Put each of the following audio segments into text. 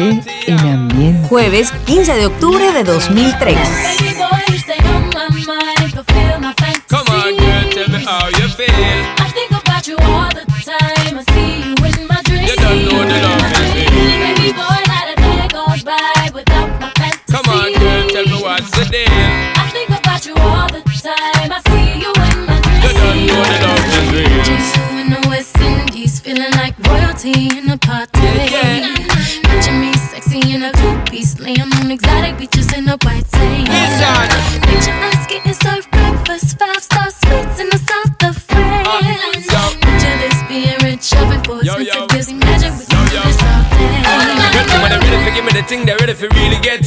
Mantente en ambiente. Jueves 15 de octubre de 2003. Come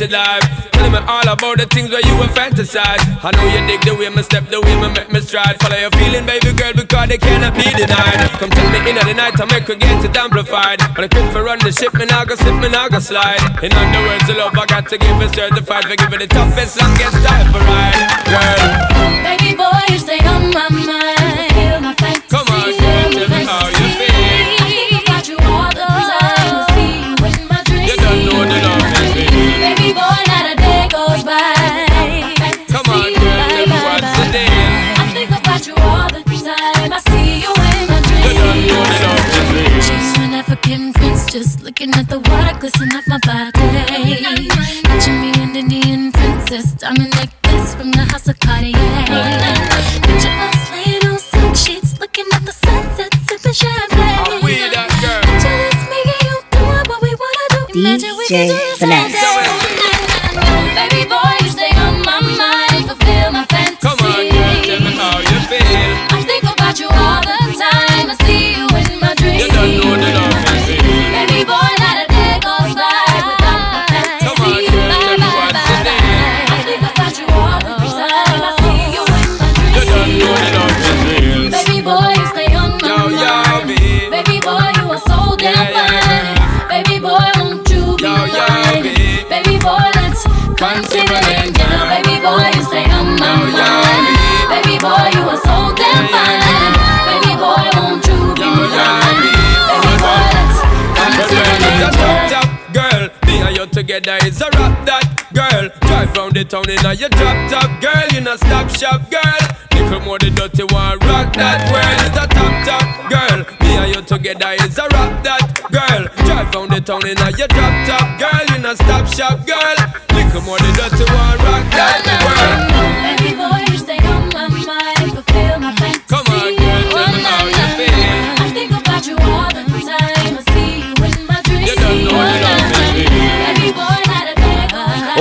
really life. Tell me all about the things where you were fantasize. I know you dig the way me step, the way me make me stride. Follow your feeling, baby girl, because they cannot be denied. Come tell me in the night, I make her get it amplified. When I quit for run the ship, me now go slip, me now go slide. In other words, the love I got to give is certified for giving the toughest, longest time for ride. Girl, Baby boy, you stay on my mind. She's an just looking at the water glisten off my body. Picture me an Indian princess, diamond necklace from the house of Cartier. Picture us laying on silk sheets, looking at the sunset, sipping champagne. I'm that girl. Picture this, me and you doing what we wanna do. Imagine we can do this all day. Together is a rock that girl. Drive round the town in a your drop top girl. You know stop shop girl. Little more the dirty one rock that world is a top top girl. Me and you together is a rock that girl. Drive round the town in a your drop top girl. You know stop shop girl. Little more the dirty one rock that world. Baby boy, you stay on my mind,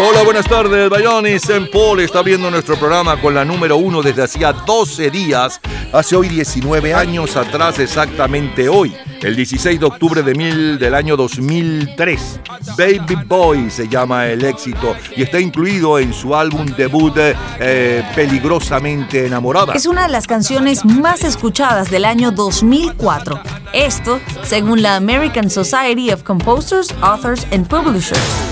Hola, buenas tardes, Bayones. St. Paul está viendo nuestro programa con la número uno desde hacía 12 días, hace hoy 19 años atrás, exactamente hoy, el 16 de octubre de mil, del año 2003. Baby Boy se llama el éxito y está incluido en su álbum debut eh, Peligrosamente Enamorada. Es una de las canciones más escuchadas del año 2004. Esto, según la American Society of Composers, Authors and Publishers.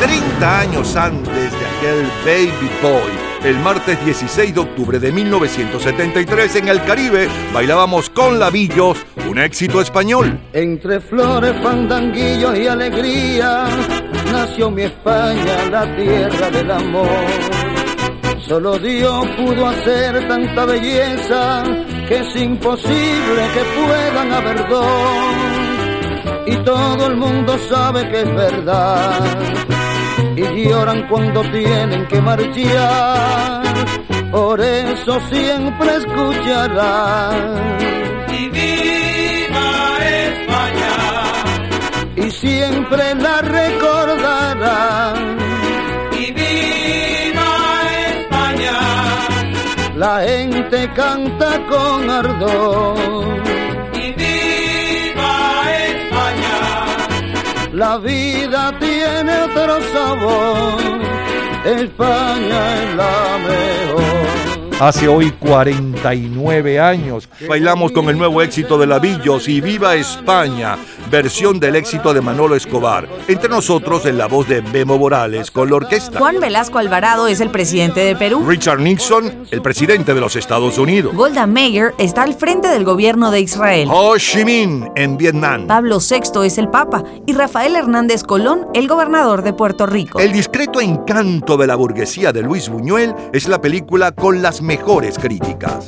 30 años antes de aquel Baby Boy, el martes 16 de octubre de 1973 en el Caribe, bailábamos con Lavillos, un éxito español. Entre flores, fandanguillos y alegría, nació mi España, la tierra del amor. Solo Dios pudo hacer tanta belleza que es imposible que puedan haber dos. Y todo el mundo sabe que es verdad. Y lloran cuando tienen que marchar. por eso siempre escuchará. Y viva España. Y siempre la recordará. Y viva España. La gente canta con ardor. La vida tiene otro sabor España es la mejor. Hace hoy 49 años bailamos con el nuevo éxito de Lavillos y Viva España, versión del éxito de Manolo Escobar. Entre nosotros en la voz de Memo Morales con la orquesta. Juan Velasco Alvarado es el presidente de Perú. Richard Nixon, el presidente de los Estados Unidos. Golda Meir está al frente del gobierno de Israel. Ho Chi Minh en Vietnam. Pablo VI es el Papa y Rafael Hernández Colón el gobernador de Puerto Rico. El discreto encanto de la burguesía de Luis Buñuel es la película con las mejores críticas.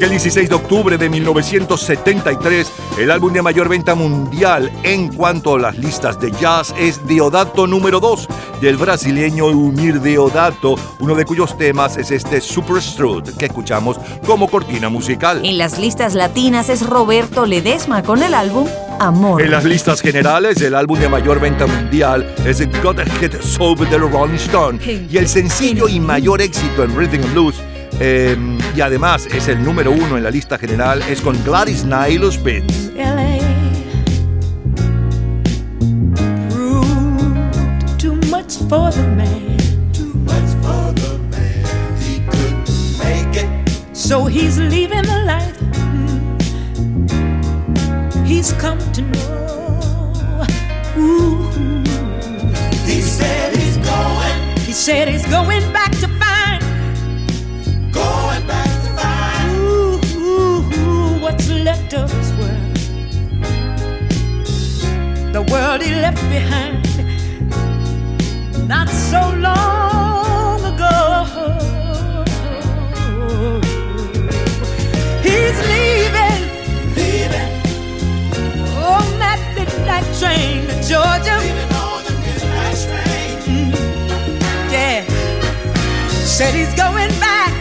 Aquel 16 de octubre de 1973, el álbum de mayor venta mundial en cuanto a las listas de jazz es Deodato número 2 del brasileño Unir Deodato, uno de cuyos temas es este Super Strut que escuchamos como cortina musical. En las listas latinas es Roberto Ledesma con el álbum Amor. En las listas generales, el álbum de mayor venta mundial es Got a Hit Sober de Rolling Stone y el sencillo y mayor éxito en Rhythm and Blues eh, y además es el número uno en la lista general, es con Gladys Knight y los Pits. Too much for the man. Too much for the man. He couldn't make it. So he's leaving the life he's come to know. Ooh. He said he's going. He said he's going back to what's left of his world. The world he left behind. Not so long ago. He's leaving. Leaving. On that midnight train to Georgia. Leaving on the midnight train. Mm-hmm. Yeah. Said he's going back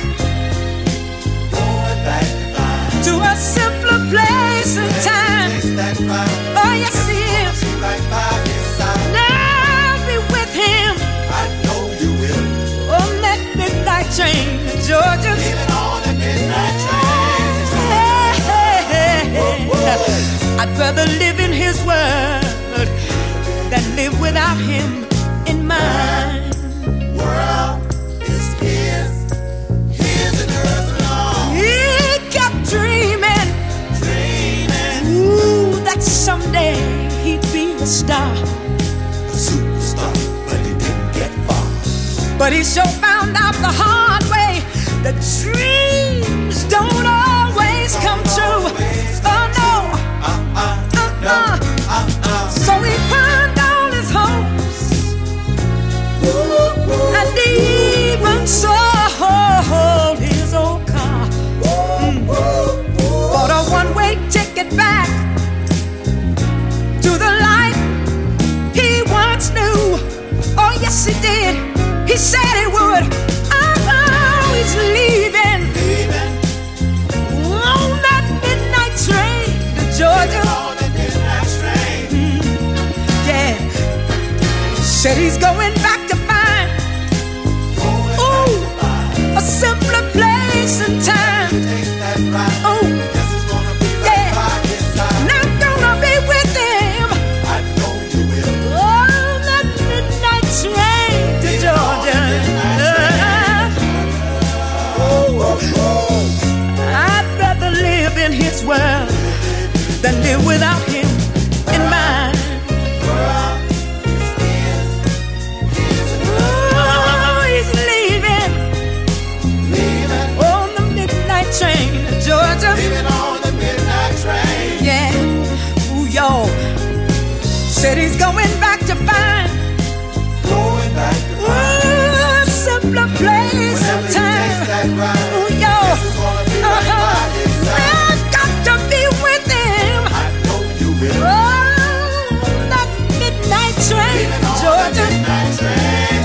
Going back to a simpler place and time. That. Oh, yes, he be with him oh, I know you will. on that midnight train to Georgia. Leaving on the midnight train. I'd rather live in his world than live without him a. A superstar, but he didn't get far. But he sure found out the hard did. He said he would. Oh, he's leaving Leaving on that midnight train to Georgia. on the midnight train. Mm-hmm. Yeah, said he's going back going back to find Going back to ooh, a simpler place Whenever and time. takes that ride, Ooh, yo, this is gonna be right uh-huh. by his side. I've got to be with him. I know you will. Oh, that midnight train, Leaving on the Georgia. midnight train.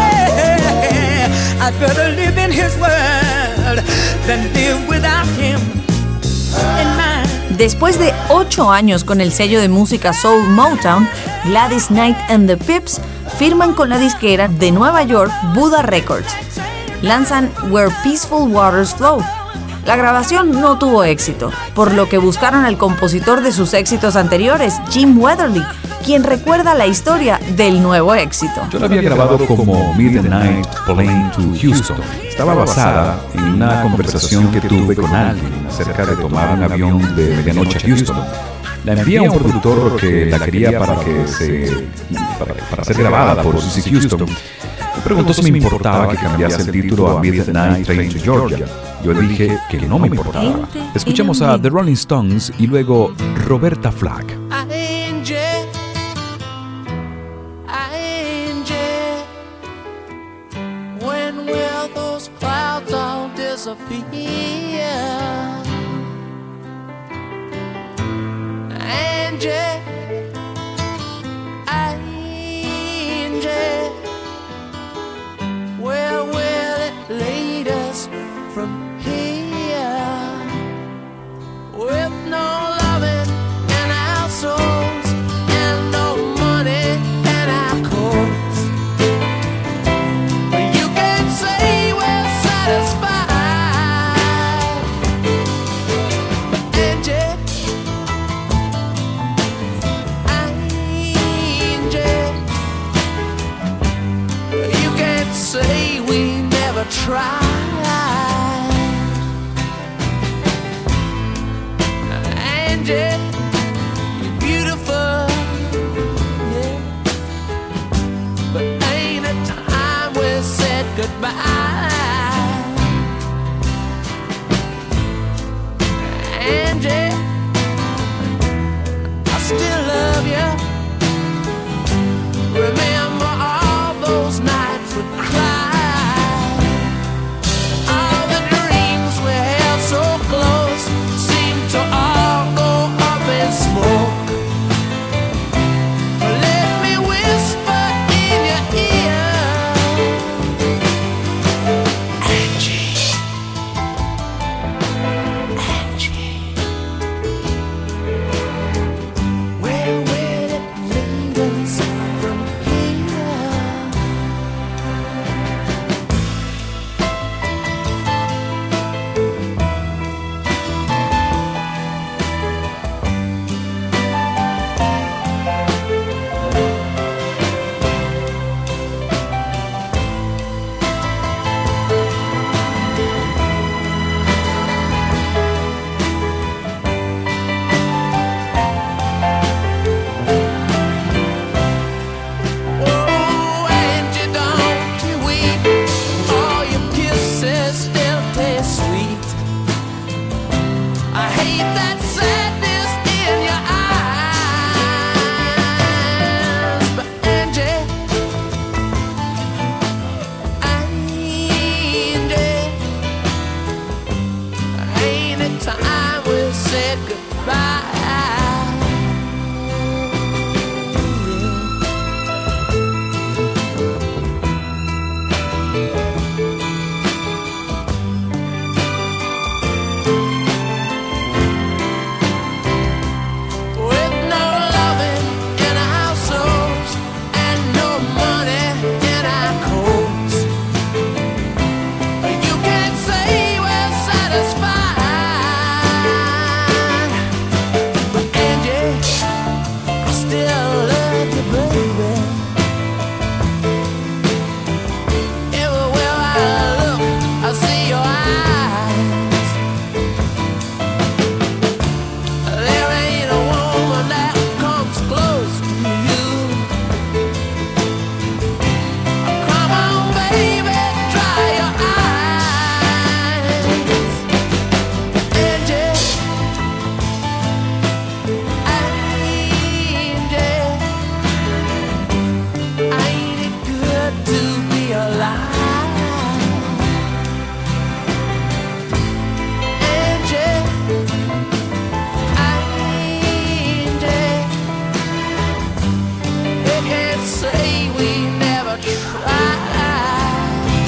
Yeah, I'd rather live in his world than live without him mine. Después de ocho años con el sello de música Soul Motown, Gladys Knight and the Pips firman con la disquera de Nueva York Buddha Records. Lanzan Where Peaceful Waters Flow. La grabación no tuvo éxito, por lo que buscaron al compositor de sus éxitos anteriores, Jim Weatherly, quien recuerda la historia del nuevo éxito. Yo la había grabado como Midnight Plane to Houston. Estaba basada en una conversación que tuve con alguien acerca de tomar un avión de medianoche a Houston. La envié a un productor que la quería para que se para, para ser grabada por Susie Houston. Me preguntó si me importaba que cambiase el título a Midnight Train to Georgia. Yo le dije que no me importaba. Escuchamos a The Rolling Stones y luego Roberta Flack. Disappear? Angie, Angie,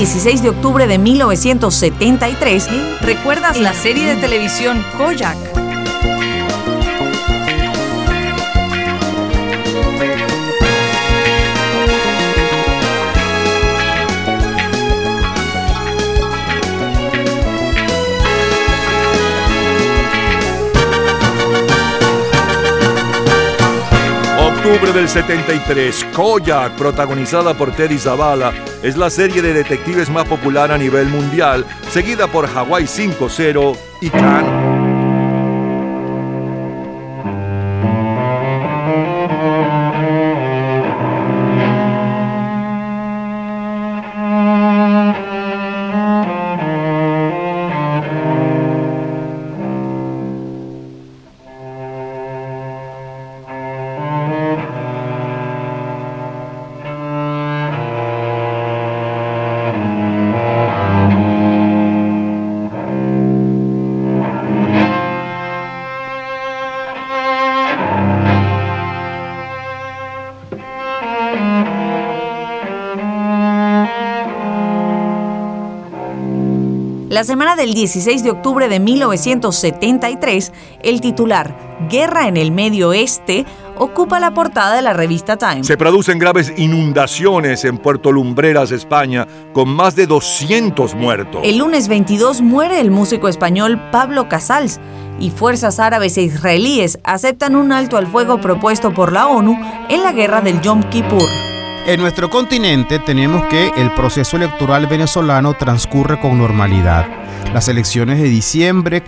16 de octubre de 1973, ¿recuerdas la serie de televisión Kojak? Octubre del 73, Koyak, protagonizada por Teddy Zavala, es la serie de detectives más popular a nivel mundial, seguida por Hawaii 5-0 y Can. La semana del 16 de octubre de 1973, el titular Guerra en el Medio Oeste ocupa la portada de la revista Time. Se producen graves inundaciones en Puerto Lumbreras, España, con más de 200 muertos. El lunes 22 muere el músico español Pablo Casals y fuerzas árabes e israelíes aceptan un alto al fuego propuesto por la ONU en la guerra del Yom Kippur. En nuestro continente tenemos que el proceso electoral venezolano transcurre con normalidad. Las elecciones de diciembre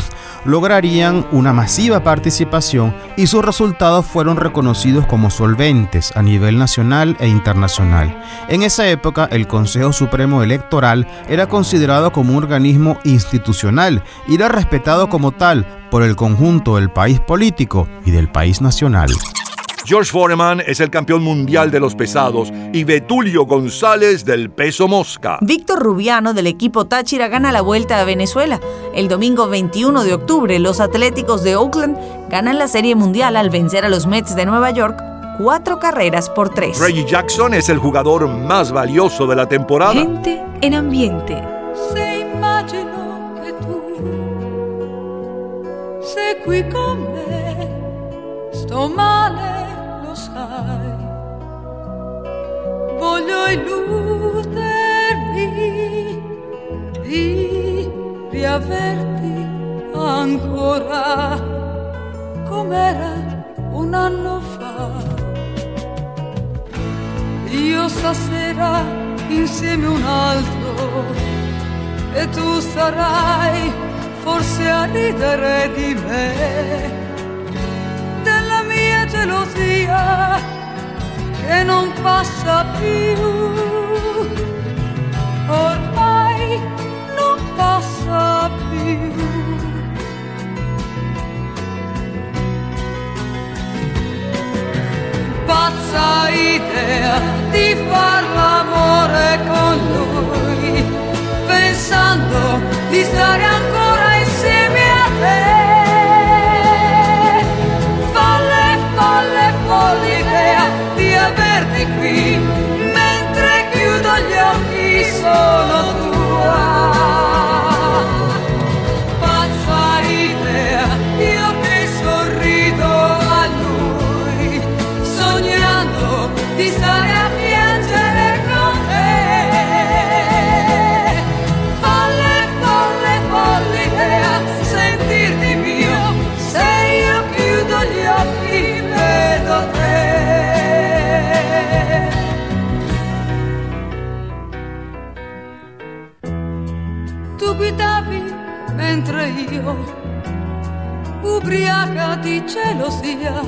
lograrían una masiva participación y sus resultados fueron reconocidos como solventes a nivel nacional e internacional. En esa época el Consejo Supremo Electoral era considerado como un organismo institucional y era respetado como tal por el conjunto del país político y del país nacional. George Foreman es el campeón mundial de los pesados y Betulio González del peso mosca. Víctor Rubiano del equipo Táchira gana la vuelta a Venezuela. El domingo 21 de octubre, los Atléticos de Oakland ganan la Serie Mundial al vencer a los Mets de Nueva York cuatro carreras por tres. Reggie Jackson es el jugador más valioso de la temporada. Gente en ambiente. Se qui con me, sto male, Voglio illudermi di riaverti ancora com'era un anno fa. Io stasera insieme un altro e tu sarai forse a ridere di me, della mia gelosia che non passa più, ormai non passa più. Pazza idea di far l'amore con lui pensando di stare ancora ubriaca di gelosia,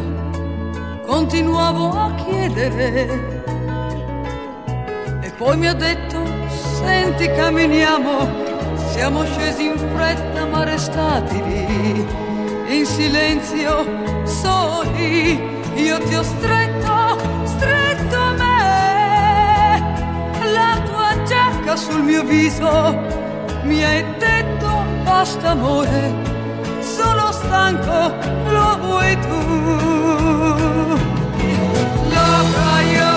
continuavo a chiedere. E poi mi ha detto, senti camminiamo, siamo scesi in fretta ma restati lì, in silenzio, soli, io ti ho stretto, stretto a me, la tua giacca sul mio viso, mi hai detto basta amore, stanco, lo vuoi tu. Loca yo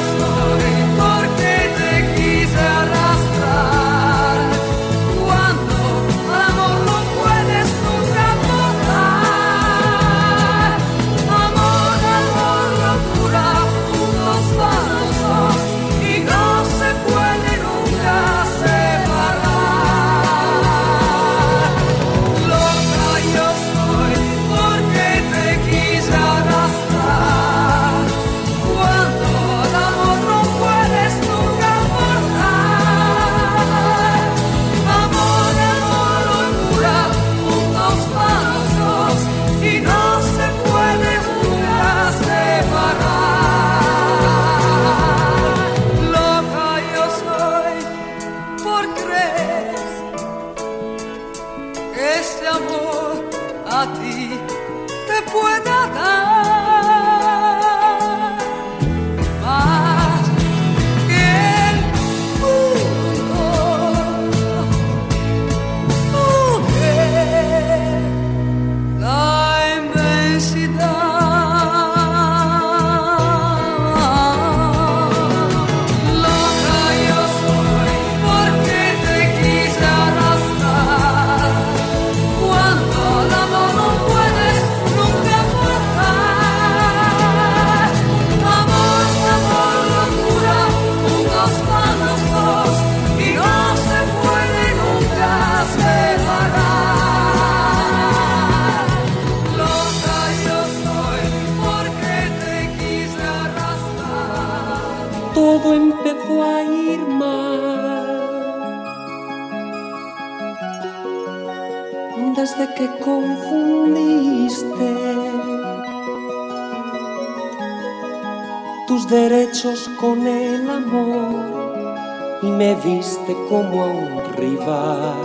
tus derechos con el amor y me viste como a un rival.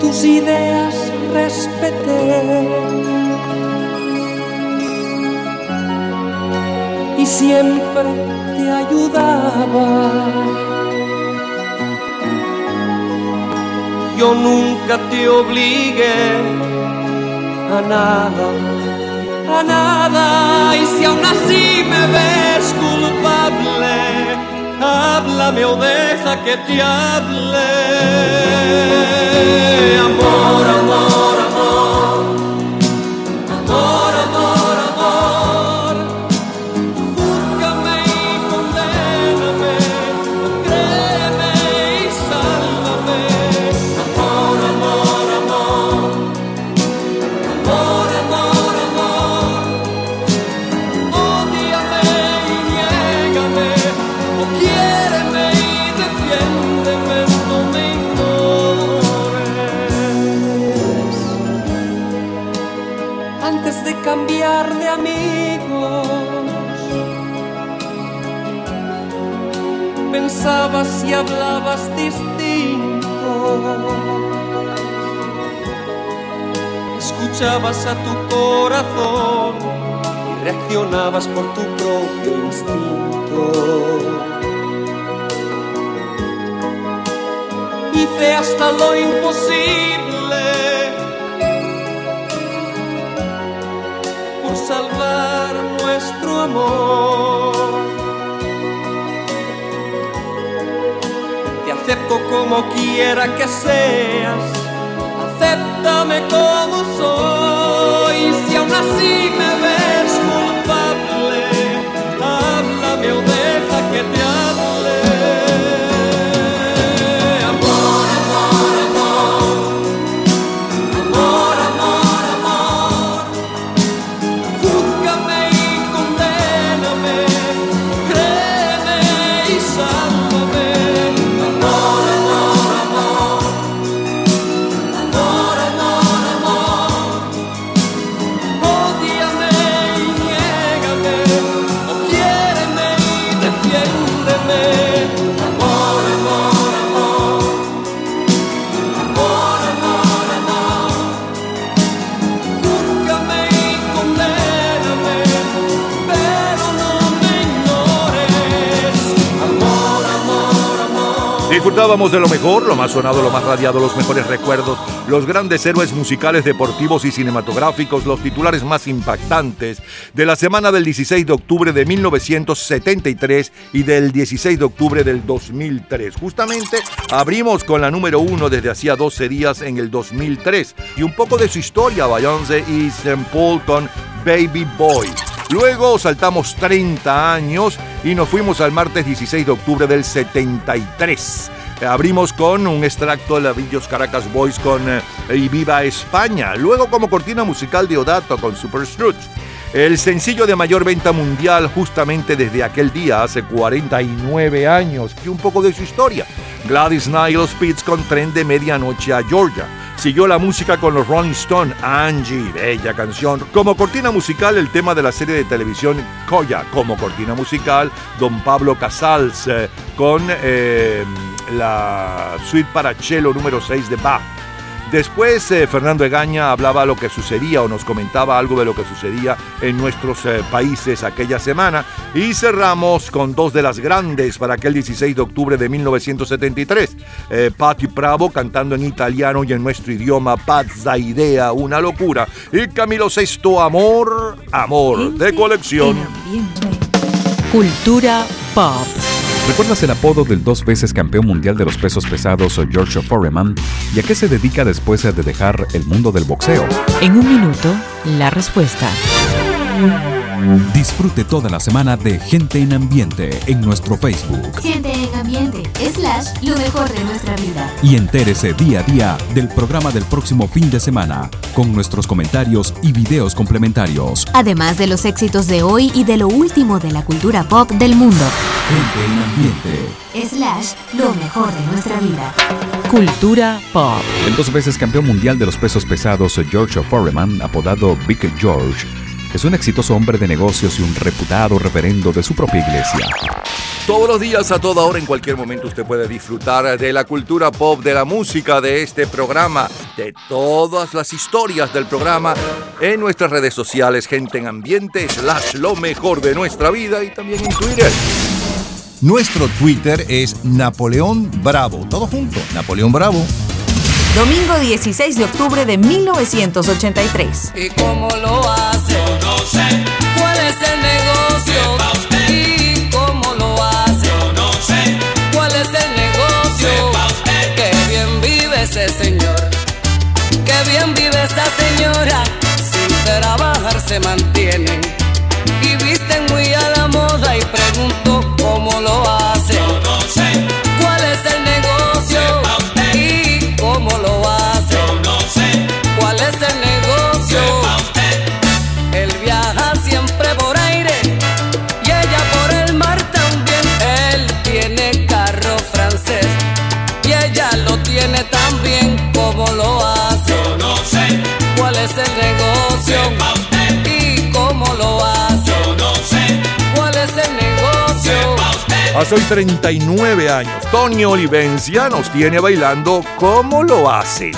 Tus ideas respeté y siempre te ayudaba. Yo nunca te obligué a nada, a nada. Y si aún así me ves culpable, háblame o deja que te hable. Amor, amor, amor. Pensabas y hablabas distinto. Escuchabas a tu corazón y reaccionabas por tu propio instinto. Hice hasta lo imposible como quiera que seas, acéptame como soy. Si aún así Disfrutábamos de lo mejor, lo más sonado, lo más radiado, los mejores recuerdos, los grandes héroes musicales, deportivos y cinematográficos, los titulares más impactantes de la semana del 16 de octubre de 1973 y del 16 de octubre del 2003. Justamente abrimos con la número uno desde hacía 12 días en el 2003 y un poco de su historia, Beyoncé y St. Paul con Baby Boy. Luego saltamos 30 años y nos fuimos al martes 16 de octubre del 73. Abrimos con un extracto de la Villos Caracas Boys con eh, Y Viva España. Luego como cortina musical de Odato con Super. El sencillo de mayor venta mundial justamente desde aquel día, hace 49 años, y un poco de su historia. Gladys Knight Spitz con Tren de Medianoche a Georgia. Siguió la música con los Rolling Stone, Angie, bella canción. Como cortina musical, el tema de la serie de televisión Coya. Como cortina musical, Don Pablo Casals eh, con eh, la suite para cello número 6 de Bach. Después eh, Fernando Egaña hablaba lo que sucedía o nos comentaba algo de lo que sucedía en nuestros eh, países aquella semana. Y cerramos con dos de las grandes para aquel 16 de octubre de 1973. Eh, Patti Bravo cantando en italiano y en nuestro idioma Pazza Idea, una locura. Y Camilo Sesto, Amor, Amor, de colección. Cultura pop. ¿Recuerdas el apodo del dos veces campeón mundial de los pesos pesados George Foreman? ¿Y a qué se dedica después de dejar el mundo del boxeo? En un minuto, la respuesta. Disfrute toda la semana de Gente en Ambiente en nuestro Facebook. Gente en ambiente. slash lo mejor de nuestra vida. Y entérese día a día del programa del próximo fin de semana, con nuestros comentarios y videos complementarios. Además de los éxitos de hoy y de lo último de la cultura pop del mundo. Gente en ambiente. Slash lo mejor de nuestra vida. Cultura pop. El dos veces campeón mundial de los pesos pesados George Foreman, apodado Big George, es un exitoso hombre de negocios y un reputado reverendo de su propia iglesia. Todos los días, a toda hora, en cualquier momento, usted puede disfrutar de la cultura pop, de la música, de este programa, de todas las historias del programa en nuestras redes sociales, gente en ambiente, slash lo mejor de nuestra vida y también en Twitter. Nuestro Twitter es Napoleón Bravo. Todo junto, Napoleón Bravo. Domingo 16 de octubre de 1983. ¿Y cómo lo hace? no sé, ¿Cuál es el negocio? Hace hoy 39 años, Tony Olivencia nos tiene bailando como lo hacen.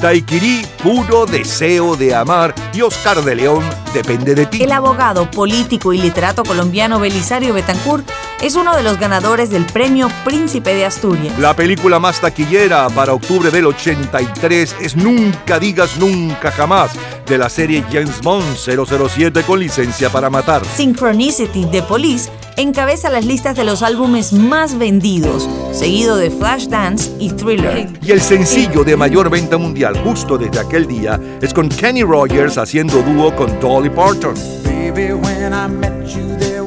Daiquiri, puro deseo de amar, y Oscar de León, depende de ti. El abogado, político y literato colombiano Belisario Betancourt es uno de los ganadores del premio Príncipe de Asturias. La película más taquillera para octubre del 83 es Nunca digas nunca jamás, de la serie James Bond 007 con licencia para matar. Synchronicity de Police encabeza las listas de los álbumes más vendidos, seguido de Flashdance y Thriller. Y el sencillo de mayor venta mundial justo desde aquel día es con Kenny Rogers haciendo dúo con Dolly Parton. Baby, when I met you, there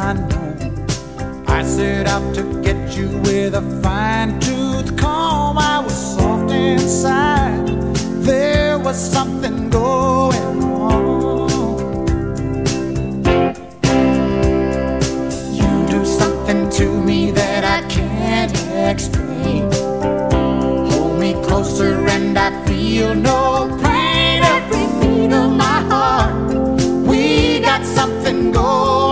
was peace. I set out to get you with a fine tooth comb. I was soft inside. There was something going on. You do something to me that I can't explain. Hold me closer and I feel no pain. Every beat of my heart, we got something going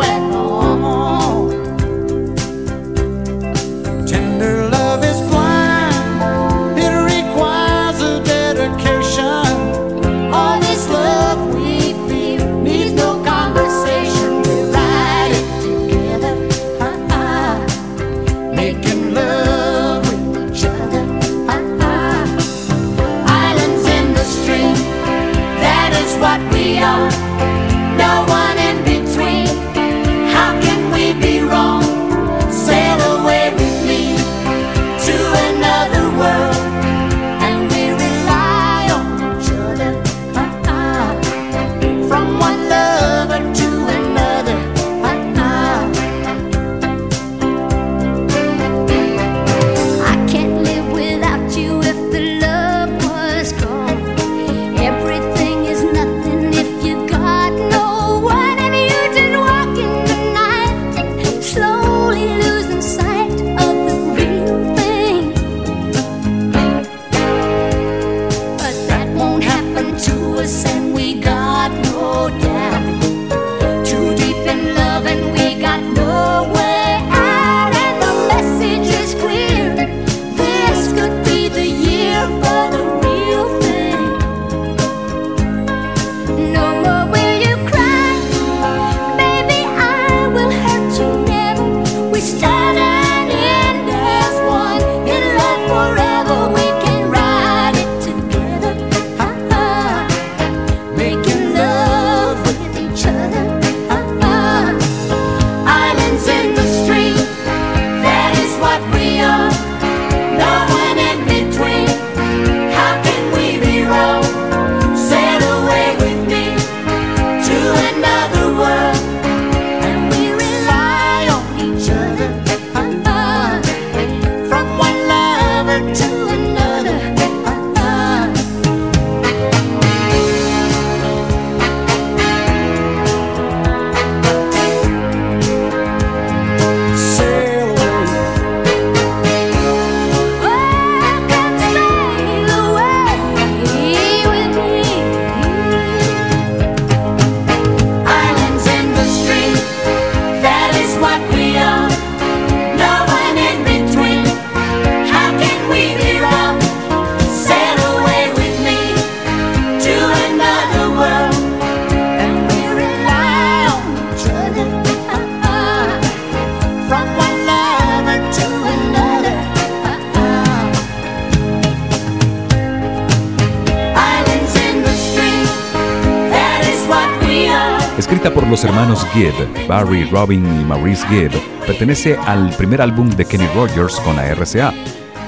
Escrita por los hermanos Gibb, Barry, Robin y Maurice Gibb, pertenece al primer álbum de Kenny Rogers con la RCA.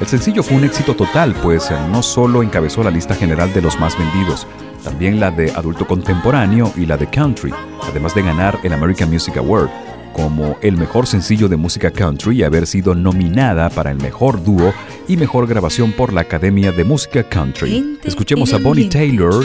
El sencillo fue un éxito total, pues no solo encabezó la lista general de los más vendidos, también la de adulto contemporáneo y la de country, además de ganar el American Music Award como el mejor sencillo de música country y haber sido nominada para el mejor dúo y mejor grabación por la Academia de Música Country. Escuchemos a Bonnie Taylor.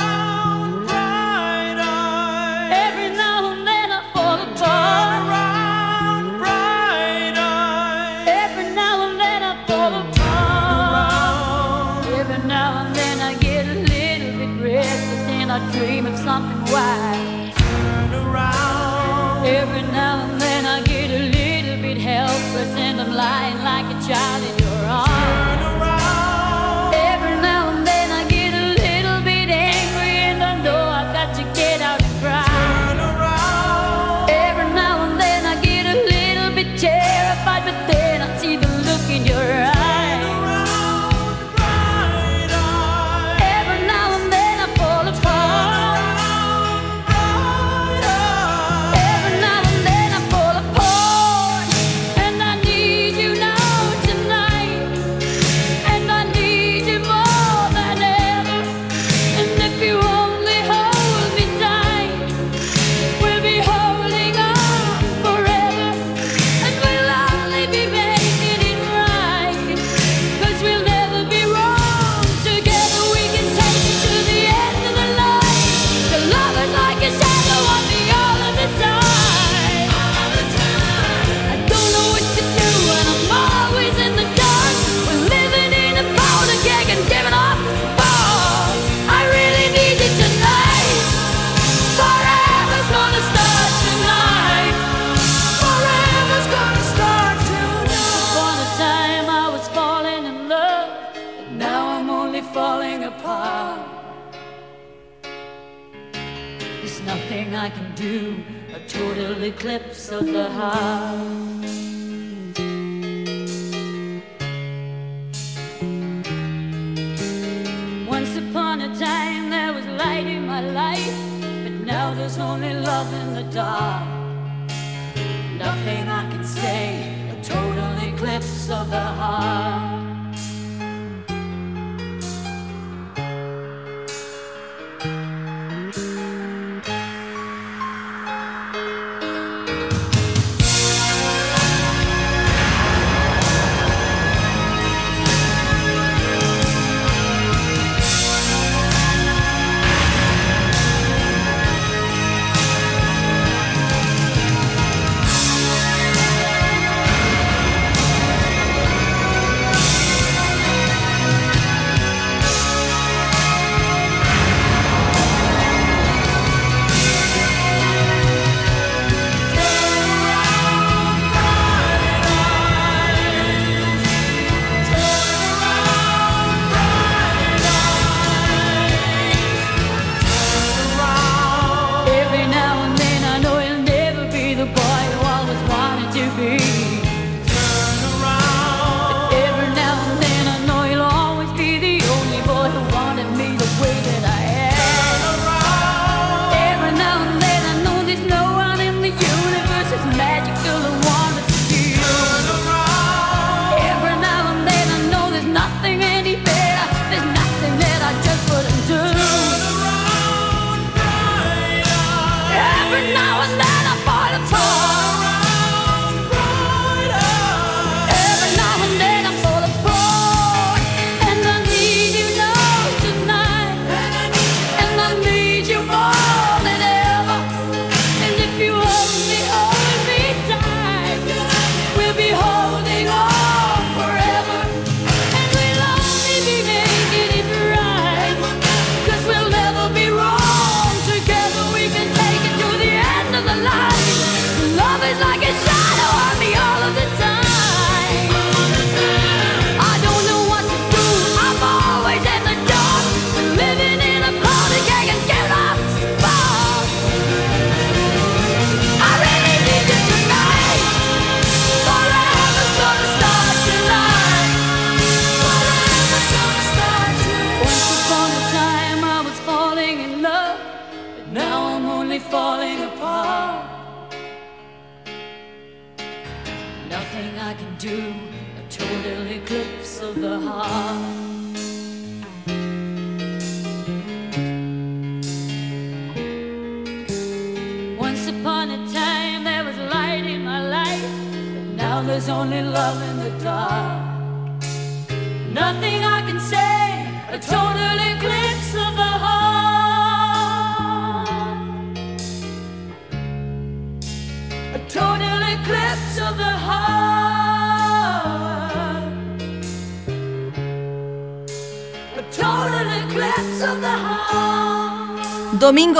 Of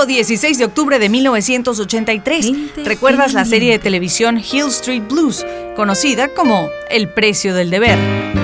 Domingo 16 de octubre de 1983. ¿Recuerdas la serie de televisión Hill Street Blues, conocida como El precio del deber?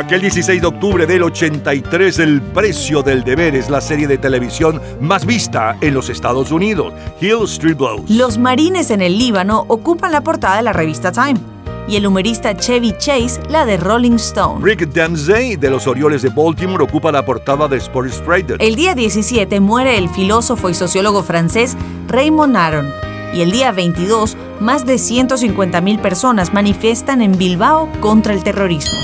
Aquel 16 de octubre del 83, El precio del deber es la serie de televisión más vista en los Estados Unidos, Hill Street Blues. Los marines en el Líbano ocupan la portada de la revista Time y el humorista Chevy Chase la de Rolling Stone. Rick Dempsey de los Orioles de Baltimore ocupa la portada de Sports Illustrated. El día 17 muere el filósofo y sociólogo francés Raymond Aron y el día 22 más de 150.000 personas manifiestan en Bilbao contra el terrorismo.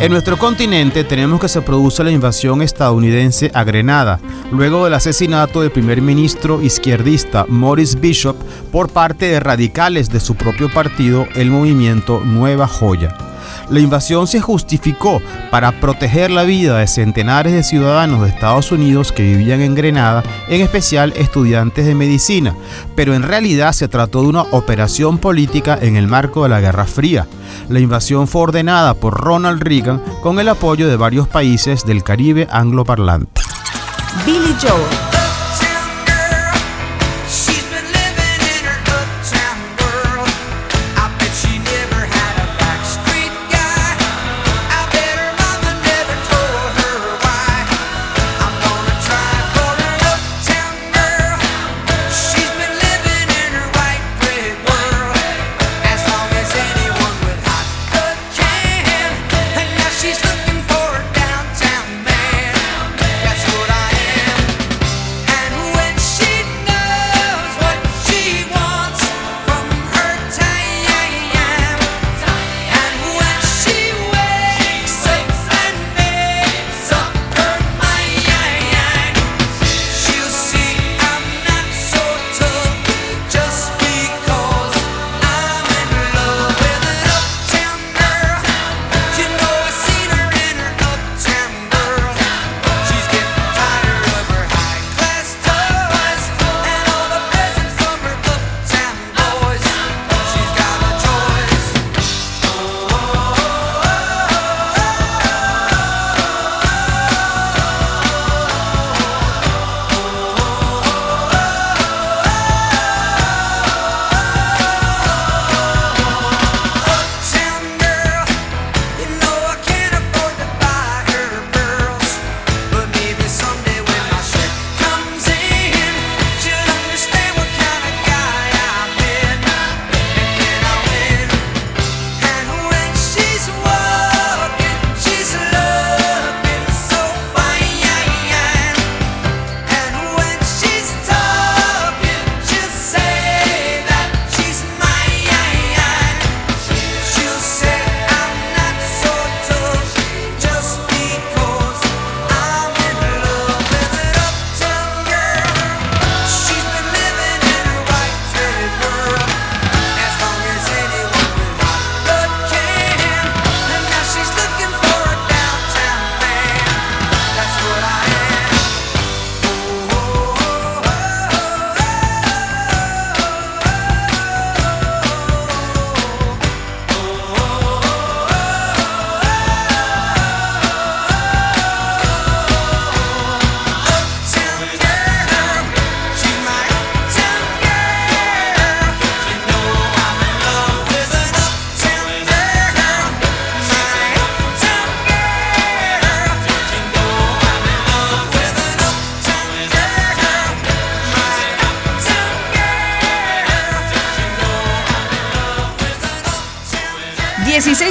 En nuestro continente tenemos que se produce la invasión estadounidense a Grenada, luego del asesinato del primer ministro izquierdista Maurice Bishop por parte de radicales de su propio partido, el movimiento Nueva Joya. La invasión se justificó para proteger la vida de centenares de ciudadanos de Estados Unidos que vivían en Grenada, en especial estudiantes de medicina, pero en realidad se trató de una operación política en el marco de la Guerra Fría. La invasión fue ordenada por Ronald Reagan con el apoyo de varios países del Caribe angloparlante. Billy Joel.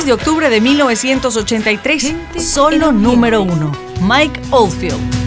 de octubre de 1983, solo número uno, Mike Oldfield.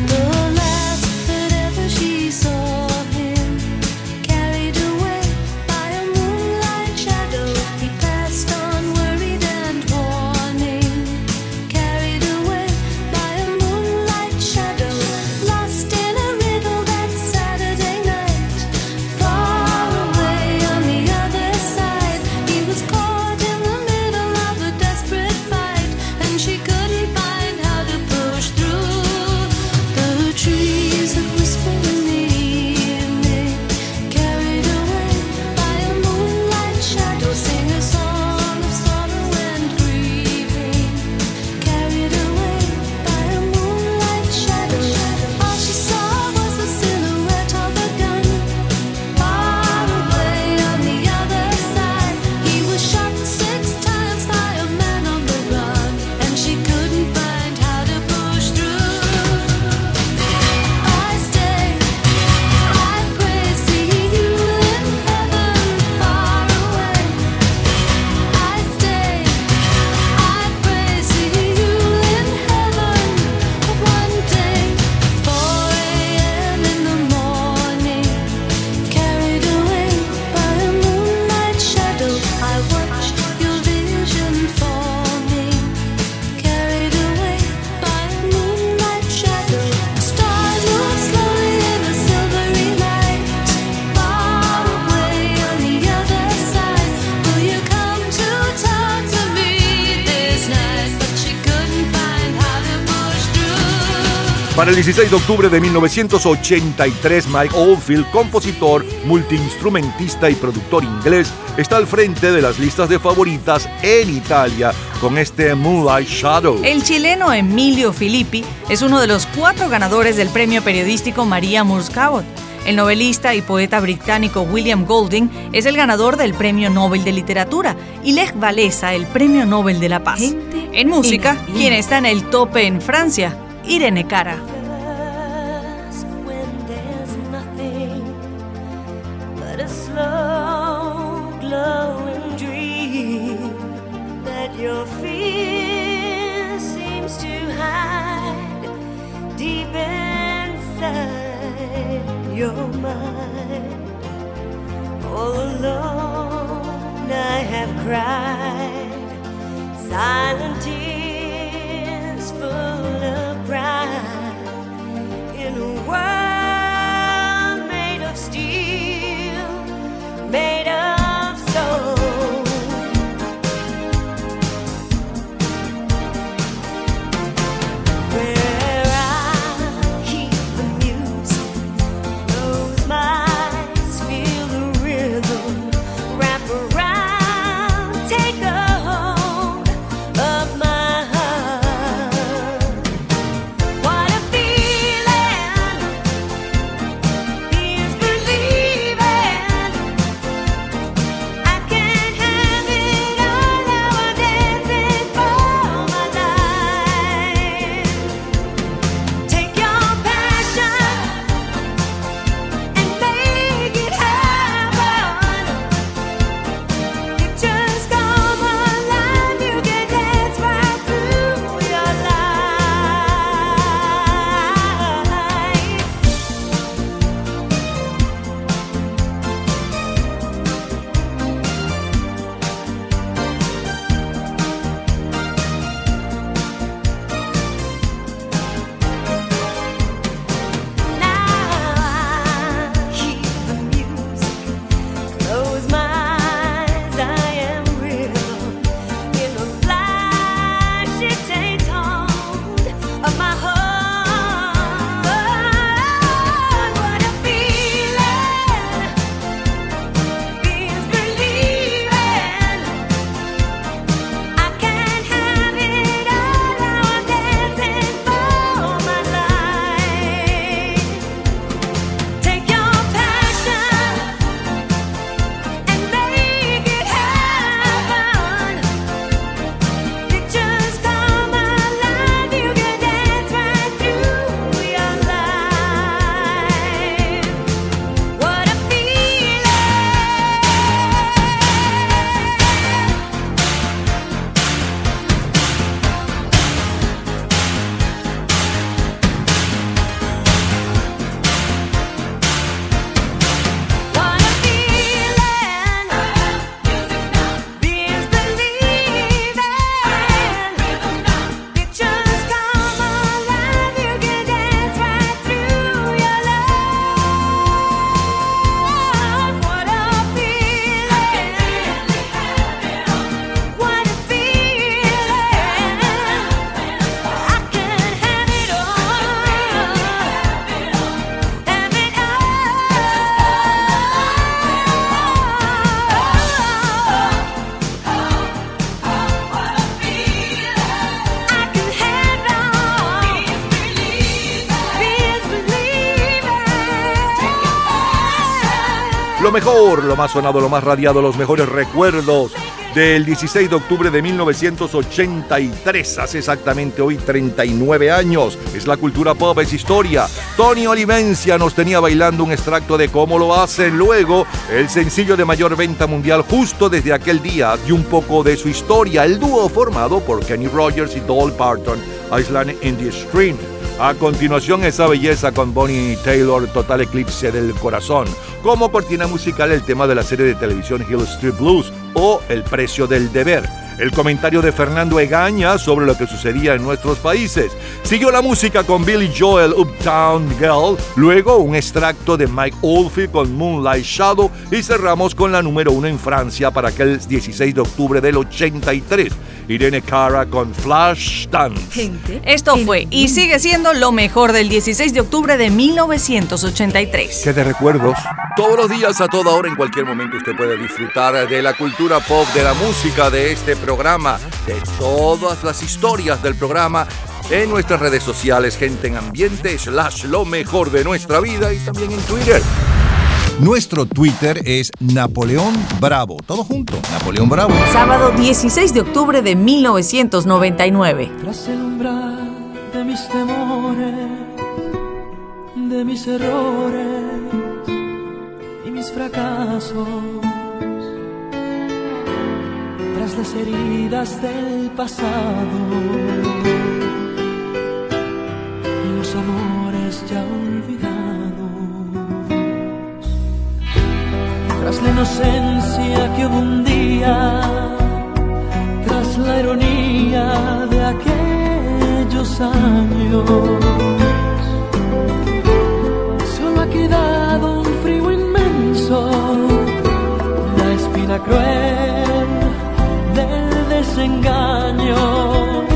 Para el 16 de octubre de 1983, Mike Oldfield, compositor, multiinstrumentista y productor inglés, está al frente de las listas de favoritas en Italia con este Moonlight Shadow. El chileno Emilio Filippi es uno de los cuatro ganadores del premio periodístico María Murskabot. El novelista y poeta británico William Golding es el ganador del Premio Nobel de Literatura y Lech Walesa el Premio Nobel de la Paz. En música, quien está en el tope en Francia, Irene Cara. night. All alone, I have cried silent tears. Lo más sonado, lo más radiado, los mejores recuerdos del 16 de octubre de 1983. Hace exactamente hoy 39 años. Es la cultura pop, es historia. Tony Olivencia nos tenía bailando un extracto de cómo lo hacen. Luego, el sencillo de mayor venta mundial justo desde aquel día y un poco de su historia. El dúo formado por Kenny Rogers y Doll Parton, Island in the Stream. A continuación, esa belleza con Bonnie Taylor, Total Eclipse del Corazón. Como cortina musical, el tema de la serie de televisión Hill Street Blues o El precio del deber. El comentario de Fernando Egaña sobre lo que sucedía en nuestros países. Siguió la música con Billy Joel, Uptown Girl. Luego un extracto de Mike Oldfield con Moonlight Shadow. Y cerramos con la número uno en Francia para aquel 16 de octubre del 83. Irene Cara con Flash Dance. Esto fue y sigue siendo lo mejor del 16 de octubre de 1983. ¿Qué de recuerdos? Todos los días, a toda hora, en cualquier momento, usted puede disfrutar de la cultura pop, de la música, de este programa, de todas las historias del programa en nuestras redes sociales, gente en ambiente, slash lo mejor de nuestra vida y también en Twitter. Nuestro Twitter es Napoleón Bravo. Todo junto, Napoleón Bravo. Sábado 16 de octubre de 1999. Tras el umbral de mis temores, de mis errores y mis fracasos, tras las heridas del pasado y los amores ya olvidados, tras la inocencia que hubo un día tras la ironía de aquellos años. Solo ha quedado un frío inmenso, la espina cruel del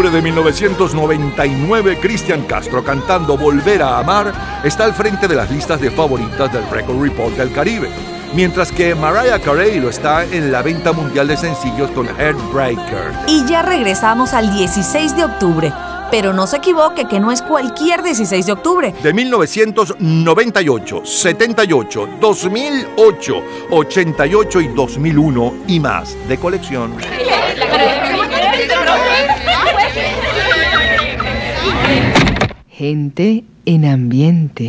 octubre de 1999, Cristian Castro cantando Volver a Amar está al frente de las listas de favoritas del Record Report del Caribe, mientras que Mariah Carey lo está en la venta mundial de sencillos con Heartbreaker. Y ya regresamos al 16 de octubre. Pero no se equivoque que no es cualquier 16 de octubre. De 1998, 78, 2008, 88 y 2001 y más de colección. Gente en ambiente.